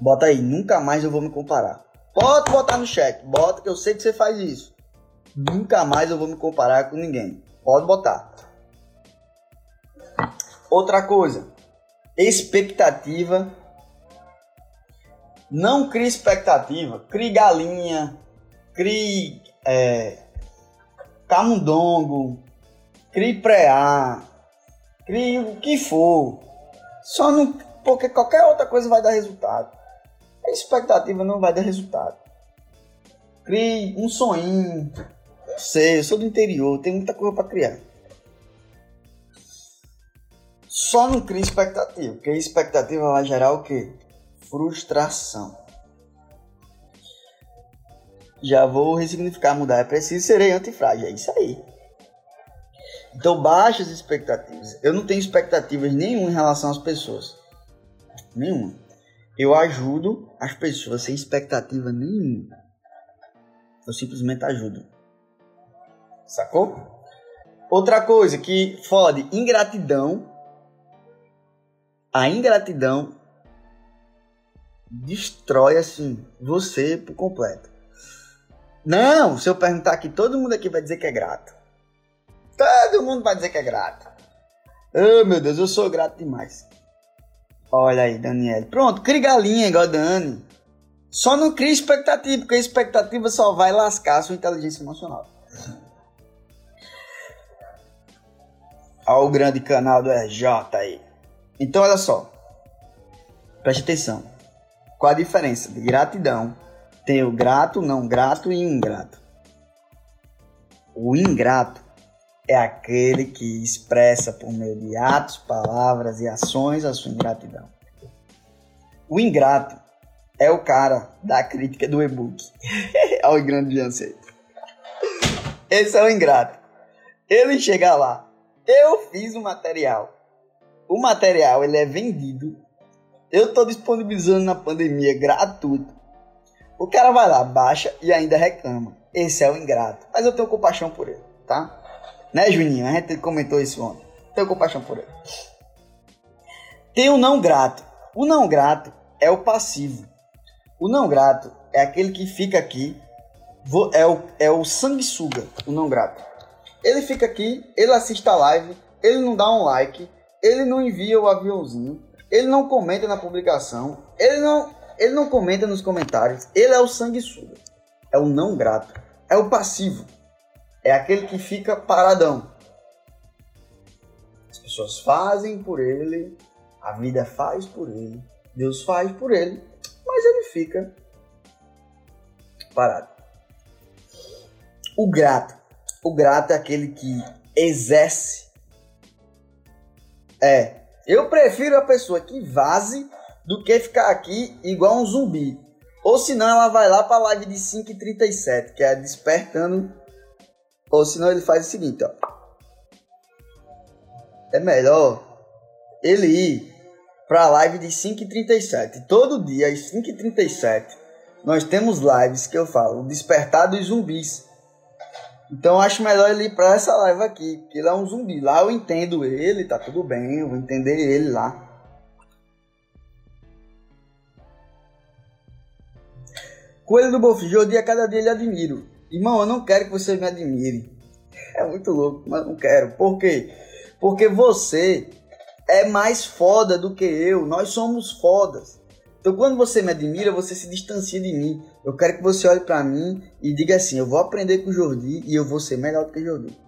Bota aí, nunca mais eu vou me comparar. Pode botar no chat, bota que eu sei que você faz isso. Nunca mais eu vou me comparar com ninguém. Pode botar. Outra coisa, expectativa. Não crie expectativa, crie galinha, crie é, camundongo, crie preá, crie o que for. Só não. Porque qualquer outra coisa vai dar resultado. A expectativa não vai dar resultado. Crie um sonho. Sei, eu sou do interior, tem muita coisa para criar. Só não crie expectativa, porque expectativa vai gerar o quê? Frustração. Já vou ressignificar, mudar. É preciso serei antifrágil. É isso aí. Então, baixas expectativas. Eu não tenho expectativas nenhuma em relação às pessoas. Nenhuma. Eu ajudo as pessoas sem expectativa nenhuma. Eu simplesmente ajudo. Sacou? Outra coisa que fode, ingratidão. A ingratidão destrói assim você por completo. Não, se eu perguntar aqui, todo mundo aqui vai dizer que é grato. Todo mundo vai dizer que é grato. Oh, meu Deus, eu sou grato demais. Olha aí, Daniel. Pronto, crie galinha igual a Dani. Só não crie expectativa, porque a expectativa só vai lascar a sua inteligência emocional. Olha o grande canal do RJ aí. Então, olha só. Preste atenção. Qual a diferença de gratidão? Tem o grato, não grato e ingrato. O ingrato é aquele que expressa por meio de atos, palavras e ações a sua ingratidão. O ingrato é o cara da crítica do e-book. Olha o grande Jansen. Esse é o ingrato. Ele chega lá. Eu fiz o material. O material ele é vendido. Eu estou disponibilizando na pandemia gratuito. O cara vai lá, baixa e ainda reclama. Esse é o ingrato. Mas eu tenho compaixão por ele, tá? Né, Juninho? A gente comentou isso ontem. Tenho compaixão por ele. Tem o não grato. O não grato é o passivo. O não grato é aquele que fica aqui, é o, é o sanguessuga, o não grato. Ele fica aqui, ele assiste a live, ele não dá um like, ele não envia o aviãozinho, ele não comenta na publicação, ele não, ele não comenta nos comentários, ele é o sanguessuga, é o não grato, é o passivo é aquele que fica paradão. As pessoas fazem por ele, a vida faz por ele, Deus faz por ele, mas ele fica parado. O grato. O grato é aquele que exerce. É. Eu prefiro a pessoa que vaze do que ficar aqui igual um zumbi. Ou senão ela vai lá para a live de 5h37, que é despertando ou senão ele faz o seguinte, ó. É melhor ele ir para a live de 5h37. Todo dia, às 5h37, nós temos lives que eu falo, Despertar dos Zumbis. Então acho melhor ele ir para essa live aqui, porque ele é um zumbi. Lá eu entendo ele, tá tudo bem, eu vou entender ele lá. Coelho do Bofijô, dia cada dia ele admiro. Irmão, eu não quero que você me admire. É muito louco, mas não quero. Por quê? Porque você é mais foda do que eu. Nós somos fodas. Então, quando você me admira, você se distancia de mim. Eu quero que você olhe para mim e diga assim: eu vou aprender com o Jordi e eu vou ser melhor do que o Jordi.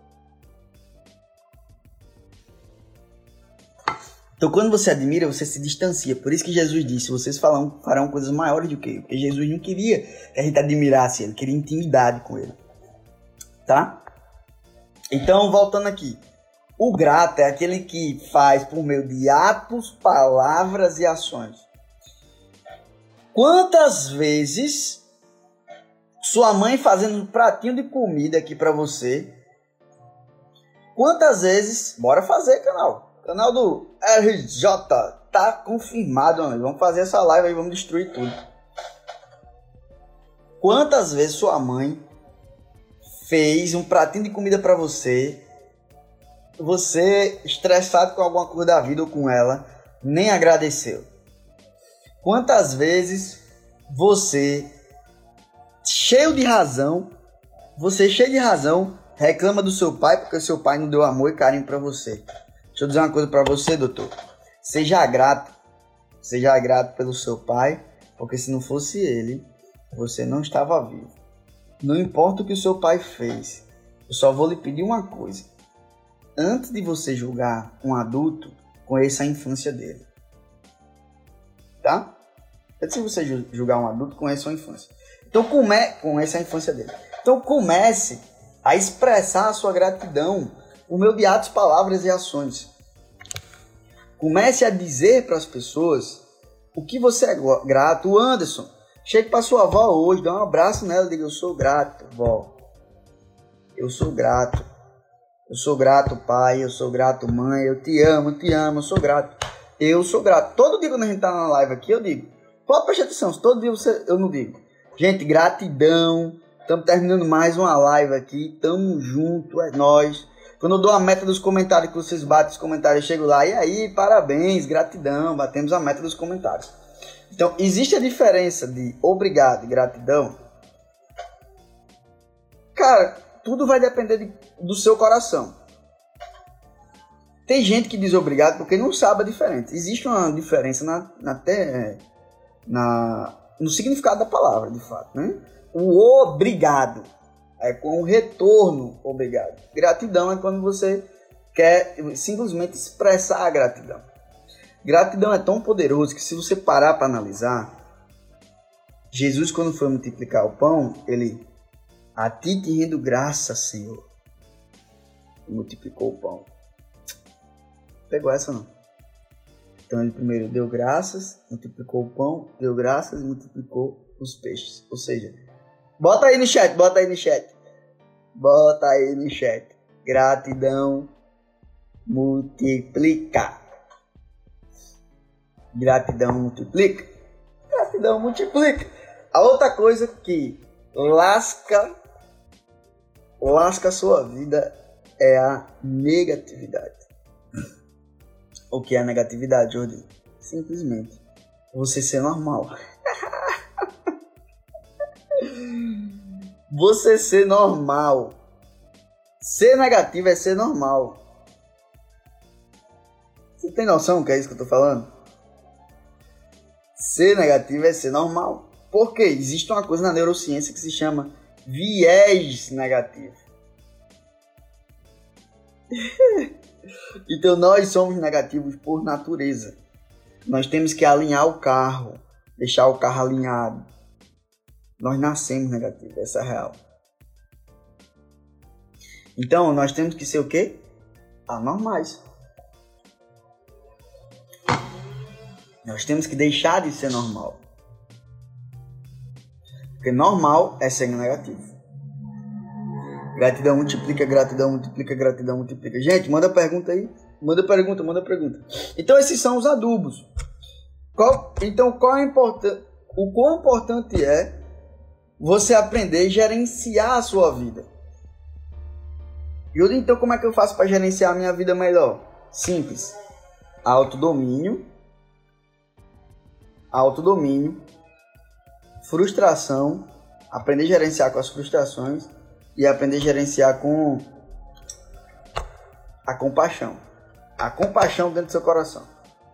Então, quando você admira, você se distancia. Por isso que Jesus disse: vocês farão, farão coisas maiores do que eu. Porque Jesus não queria que a gente admirasse ele, queria intimidade com ele. Tá? Então, voltando aqui. O grato é aquele que faz por meio de atos, palavras e ações. Quantas vezes sua mãe fazendo um pratinho de comida aqui para você? Quantas vezes, bora fazer, canal Canal do RJ tá confirmado, mano. Vamos fazer essa live aí, vamos destruir tudo. Quantas vezes sua mãe fez um pratinho de comida para você, você estressado com alguma coisa da vida ou com ela, nem agradeceu? Quantas vezes você cheio de razão, você cheio de razão, reclama do seu pai porque seu pai não deu amor e carinho para você? Deixa eu dizer uma coisa para você, doutor. Seja grato. Seja grato pelo seu pai, porque se não fosse ele, você não estava vivo. Não importa o que o seu pai fez, eu só vou lhe pedir uma coisa. Antes de você julgar um adulto, conheça a infância dele. Tá? Antes de você julgar um adulto, conheça a infância. Então, come... conheça a infância dele. Então, comece a expressar a sua gratidão o meu de atos, palavras e ações. Comece a dizer para as pessoas o que você é grato. O Anderson, chegue para sua avó hoje, dá um abraço nela e diga: Eu sou grato, vó. Eu sou grato. Eu sou grato, pai. Eu sou grato, mãe. Eu te amo, eu te amo. Eu sou grato. Eu sou grato. Todo dia quando a gente tá na live aqui, eu digo. Pode prestar atenção, todo dia você, eu não digo. Gente, gratidão Estamos terminando mais uma live aqui. Tamo junto, é nós. Quando eu dou a meta dos comentários, que vocês batem os comentários, eu chego lá. E aí, parabéns, gratidão. Batemos a meta dos comentários. Então, existe a diferença de obrigado e gratidão. Cara, tudo vai depender de, do seu coração. Tem gente que diz obrigado porque não sabe a diferença. Existe uma diferença na, na, na, no significado da palavra, de fato. Né? O obrigado é com o retorno obrigado. Gratidão é quando você quer simplesmente expressar a gratidão. Gratidão é tão poderoso que se você parar para analisar, Jesus quando foi multiplicar o pão, ele a ti te rendo graça, Senhor. Multiplicou o pão. Pegou essa não? Então ele primeiro deu graças, multiplicou o pão, deu graças e multiplicou os peixes. Ou seja, bota aí no chat, bota aí no chat. Bota aí no chat. Gratidão multiplica. Gratidão multiplica. Gratidão multiplica. A outra coisa que lasca lasca a sua vida é a negatividade. O que é a negatividade, Jordi? Simplesmente você ser normal. Você ser normal. Ser negativo é ser normal. Você tem noção que é isso que eu tô falando? Ser negativo é ser normal. Porque existe uma coisa na neurociência que se chama viés negativo. então nós somos negativos por natureza. Nós temos que alinhar o carro, deixar o carro alinhado. Nós nascemos negativos, essa é a real. Então nós temos que ser o quê? Anormais. Nós temos que deixar de ser normal. Porque normal é ser negativo. Gratidão multiplica, gratidão multiplica, gratidão multiplica. Gente, manda pergunta aí. Manda pergunta, manda pergunta. Então esses são os adubos. Qual, então qual é? O quão importante é você aprender a gerenciar a sua vida? Yuri, então como é que eu faço para gerenciar a minha vida melhor? Simples. Autodomínio autodomínio, frustração, aprender a gerenciar com as frustrações e aprender a gerenciar com a compaixão. A compaixão dentro do seu coração.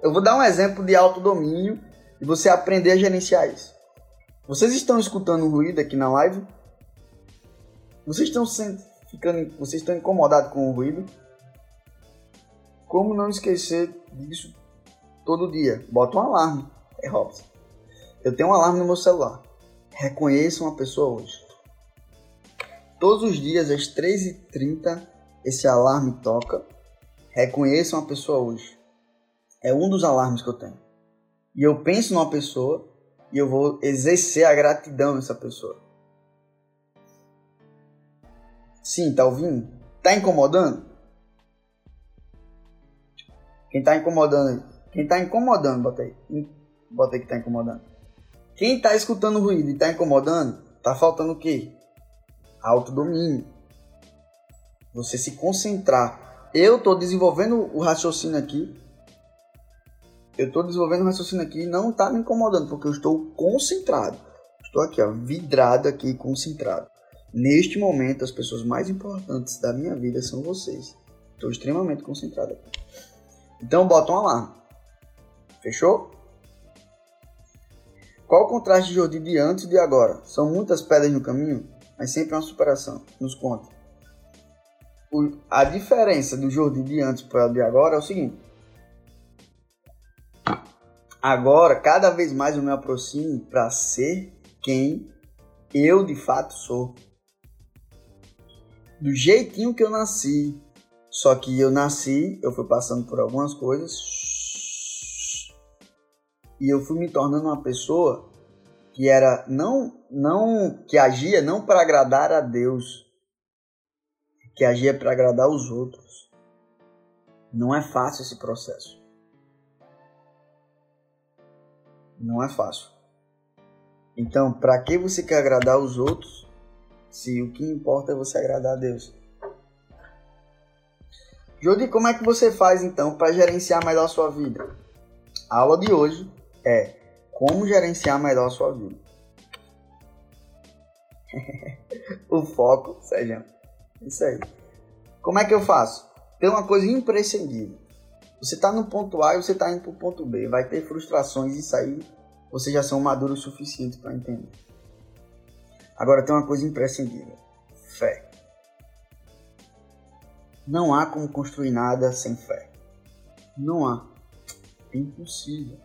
Eu vou dar um exemplo de autodomínio e você aprender a gerenciar isso. Vocês estão escutando ruído aqui na live? Vocês estão ficando, vocês estão incomodados com o ruído? Como não esquecer disso todo dia? Bota um alarme. É Robson. Eu tenho um alarme no meu celular. Reconheça uma pessoa hoje. Todos os dias, às 3h30, esse alarme toca. Reconheça uma pessoa hoje. É um dos alarmes que eu tenho. E eu penso numa pessoa e eu vou exercer a gratidão nessa pessoa. Sim, tá ouvindo? Tá incomodando? Quem tá incomodando? Quem tá incomodando, bota aí. Bota aí que tá incomodando. Quem tá escutando ruído e tá incomodando, tá faltando o quê? Autodomínio. Você se concentrar. Eu tô desenvolvendo o raciocínio aqui. Eu tô desenvolvendo o raciocínio aqui e não tá me incomodando, porque eu estou concentrado. Estou aqui, ó, vidrado aqui, concentrado. Neste momento, as pessoas mais importantes da minha vida são vocês. Estou extremamente concentrado aqui. Então, bota um alarme. Fechou? Qual o contraste de Jordi de antes e de agora? São muitas pedras no caminho, mas sempre uma superação. Nos conta. O, a diferença do Jordi de antes para o de agora é o seguinte. Agora, cada vez mais eu me aproximo para ser quem eu de fato sou. Do jeitinho que eu nasci. Só que eu nasci, eu fui passando por algumas coisas e eu fui me tornando uma pessoa que era não não que agia não para agradar a Deus, que agia para agradar os outros. Não é fácil esse processo. Não é fácil. Então, para que você quer agradar os outros Se o que importa é você agradar a Deus. Jodi, como é que você faz então para gerenciar melhor a sua vida? A aula de hoje é como gerenciar melhor a sua vida. o foco, Sérgio. Isso aí. Como é que eu faço? Tem uma coisa imprescindível. Você está no ponto A e você está indo para o ponto B. Vai ter frustrações, isso aí vocês já são maduros o suficiente para entender. Agora tem uma coisa imprescindível: fé. Não há como construir nada sem fé. Não há. É impossível.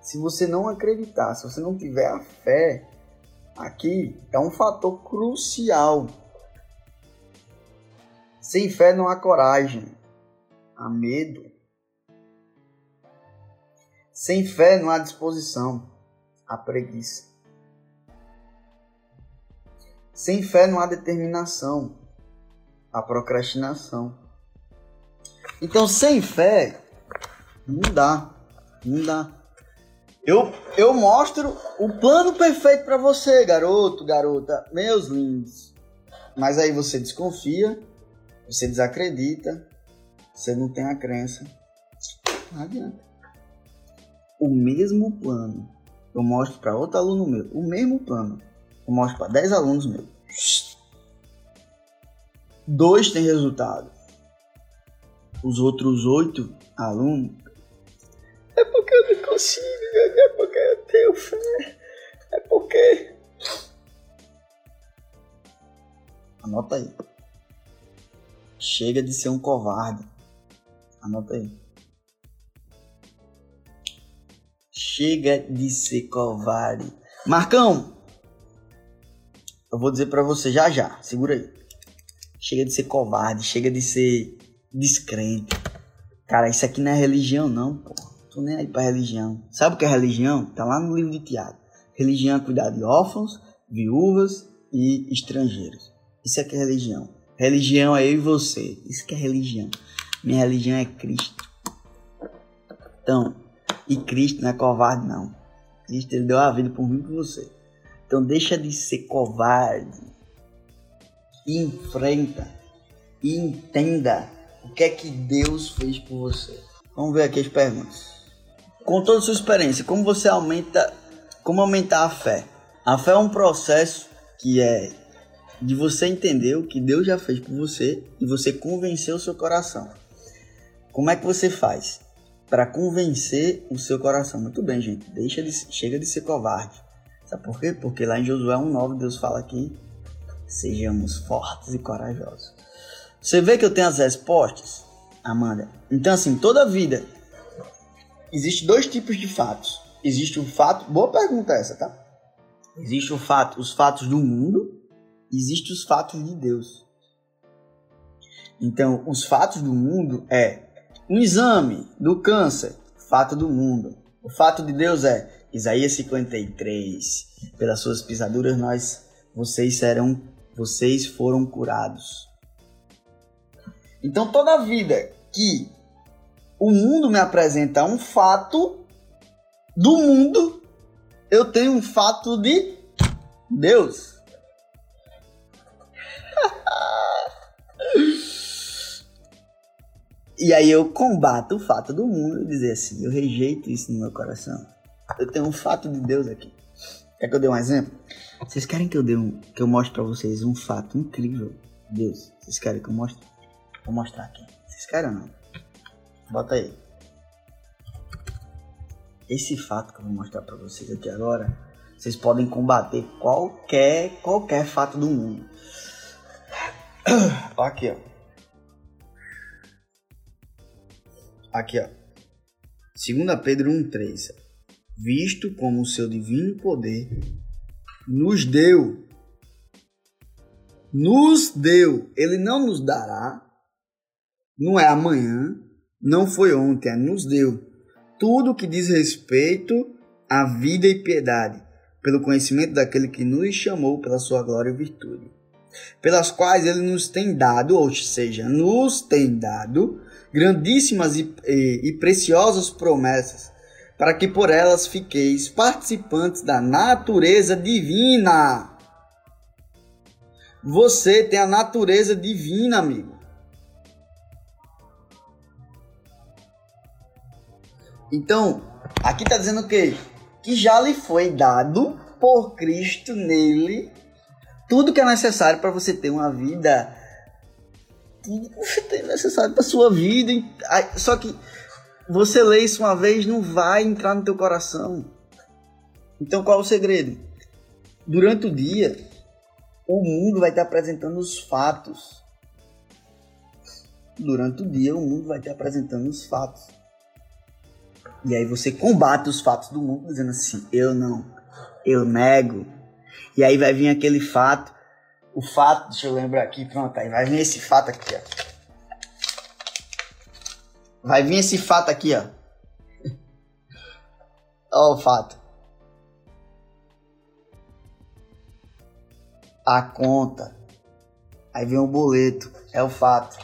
Se você não acreditar, se você não tiver a fé, aqui é um fator crucial. Sem fé não há coragem, há medo. Sem fé não há disposição, há preguiça. Sem fé não há determinação, há procrastinação. Então, sem fé, não dá, não dá. Eu, eu mostro o plano perfeito para você, garoto, garota, meus lindos. Mas aí você desconfia, você desacredita, você não tem a crença. Não adianta. O mesmo plano eu mostro para outro aluno meu, o mesmo plano eu mostro para 10 alunos meus. Dois têm resultado. Os outros oito alunos. É porque eu não consigo, é porque eu tenho fé. É porque. Anota aí. Chega de ser um covarde. Anota aí. Chega de ser covarde. Marcão, eu vou dizer para você já já, segura aí. Chega de ser covarde, chega de ser descrente. Cara, isso aqui não é religião não, pô. Tô nem aí pra religião. Sabe o que é religião? Tá lá no livro de Tiago. Religião é cuidar de órfãos, viúvas e estrangeiros. Isso aqui é religião. Religião é eu e você. Isso que é religião. Minha religião é Cristo. Então, e Cristo não é covarde não. Cristo ele deu a vida por mim e por você. Então deixa de ser covarde. E enfrenta. E entenda o que é que Deus fez por você. Vamos ver aqui as perguntas. Com toda a sua experiência, como você aumenta, como aumentar a fé? A fé é um processo que é de você entender o que Deus já fez por você e você convencer o seu coração. Como é que você faz para convencer o seu coração? Muito bem, gente. Deixa de, chega de ser covarde. Sabe por quê? Porque lá em Josué 1,9 Deus fala aqui: sejamos fortes e corajosos. Você vê que eu tenho as respostas, Amanda? Então, assim, toda vida existe dois tipos de fatos. Existe o fato. Boa pergunta essa, tá? Existe o fato, os fatos do mundo, existe os fatos de Deus. Então, os fatos do mundo é um exame do câncer, fato do mundo. O fato de Deus é Isaías 53. Pelas suas pisaduras nós vocês serão vocês foram curados. Então toda vida que o mundo me apresenta um fato do mundo, eu tenho um fato de Deus. E aí eu combato o fato do mundo e dizer assim, eu rejeito isso no meu coração. Eu tenho um fato de Deus aqui. Quer que eu dê um exemplo? Vocês querem que eu dê um, que eu mostre para vocês um fato incrível? Deus, vocês querem que eu mostre? Vou mostrar aqui. Vocês querem ou não? Bota aí. Esse fato que eu vou mostrar para vocês aqui agora, vocês podem combater qualquer qualquer fato do mundo. Aqui, ó. Aqui, ó. 2 Pedro 1,3 visto como o seu divino poder nos deu. Nos deu. Ele não nos dará. Não é amanhã. Não foi ontem. É nos deu. Tudo que diz respeito à vida e piedade, pelo conhecimento daquele que nos chamou pela sua glória e virtude, pelas quais ele nos tem dado, ou seja, nos tem dado grandíssimas e, e, e preciosas promessas para que por elas fiqueis participantes da natureza divina. Você tem a natureza divina, amigo. Então, aqui está dizendo o quê? Que já lhe foi dado por Cristo nele tudo que é necessário para você ter uma vida. Você tem necessário para sua vida. Só que você lê isso uma vez, não vai entrar no teu coração. Então qual é o segredo? Durante o dia, o mundo vai te apresentando os fatos. Durante o dia, o mundo vai te apresentando os fatos. E aí você combate os fatos do mundo dizendo assim: eu não, eu nego. E aí vai vir aquele fato, o fato, deixa eu lembrar aqui, pronto, aí vai vir esse fato aqui, ó. Vai vir esse fato aqui, ó. Ó o fato. A conta. Aí vem o boleto. É o fato.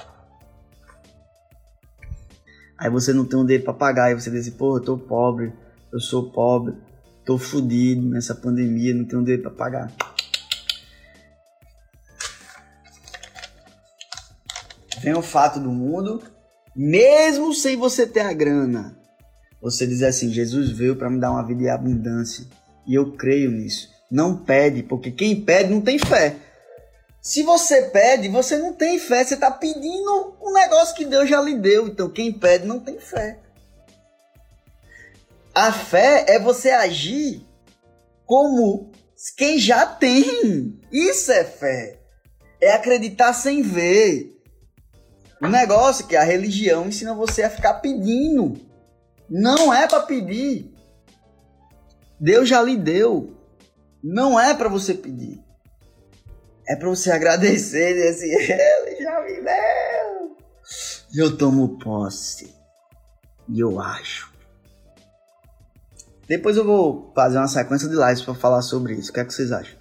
Aí você não tem um dinheiro pra pagar. Aí você diz assim, pô, eu tô pobre. Eu sou pobre. Tô fudido nessa pandemia. Não tenho um dinheiro pra pagar. Vem o fato do mundo mesmo sem você ter a grana, você diz assim: Jesus veio para me dar uma vida de abundância e eu creio nisso. Não pede, porque quem pede não tem fé. Se você pede, você não tem fé, você está pedindo um negócio que Deus já lhe deu. Então quem pede não tem fé. A fé é você agir como quem já tem. Isso é fé. É acreditar sem ver. O negócio é que a religião ensina você a ficar pedindo. Não é para pedir. Deus já lhe deu. Não é para você pedir. É para você agradecer e dizer assim, ele já me deu. Eu tomo posse. E eu acho. Depois eu vou fazer uma sequência de lives para falar sobre isso. O que é que vocês acham?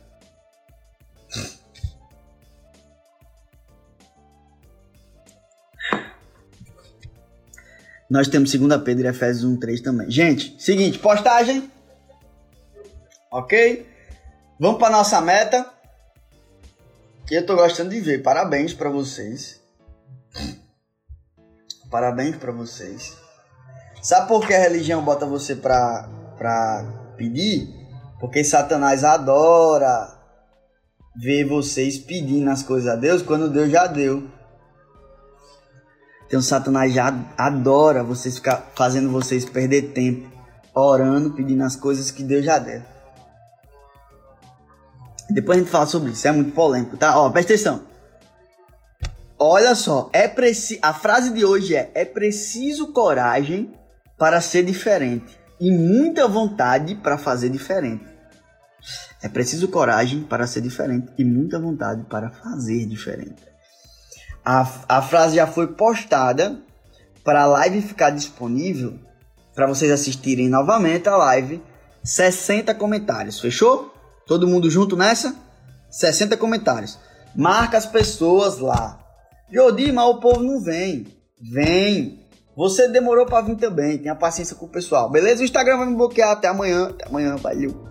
Nós temos 2 Pedro e Efésios 1, 3 também. Gente, seguinte, postagem. Ok? Vamos para nossa meta. Que eu tô gostando de ver. Parabéns para vocês. Parabéns para vocês. Sabe por que a religião bota você pra, pra pedir? Porque Satanás adora ver vocês pedindo as coisas a Deus quando Deus já deu. Então Satanás já adora vocês ficar fazendo vocês perder tempo orando, pedindo as coisas que Deus já deu. Depois a gente fala sobre isso, é muito polêmico, tá? Ó, presta atenção. Olha só, é preci... a frase de hoje é: é preciso coragem para ser diferente e muita vontade para fazer diferente. É preciso coragem para ser diferente e muita vontade para fazer diferente. A, a frase já foi postada para a live ficar disponível para vocês assistirem novamente a live. 60 comentários, fechou? Todo mundo junto nessa? 60 comentários. Marca as pessoas lá. Jodi, mas o povo não vem. Vem. Você demorou para vir também. Tenha paciência com o pessoal. Beleza? O Instagram vai me bloquear até amanhã. Até amanhã, valeu.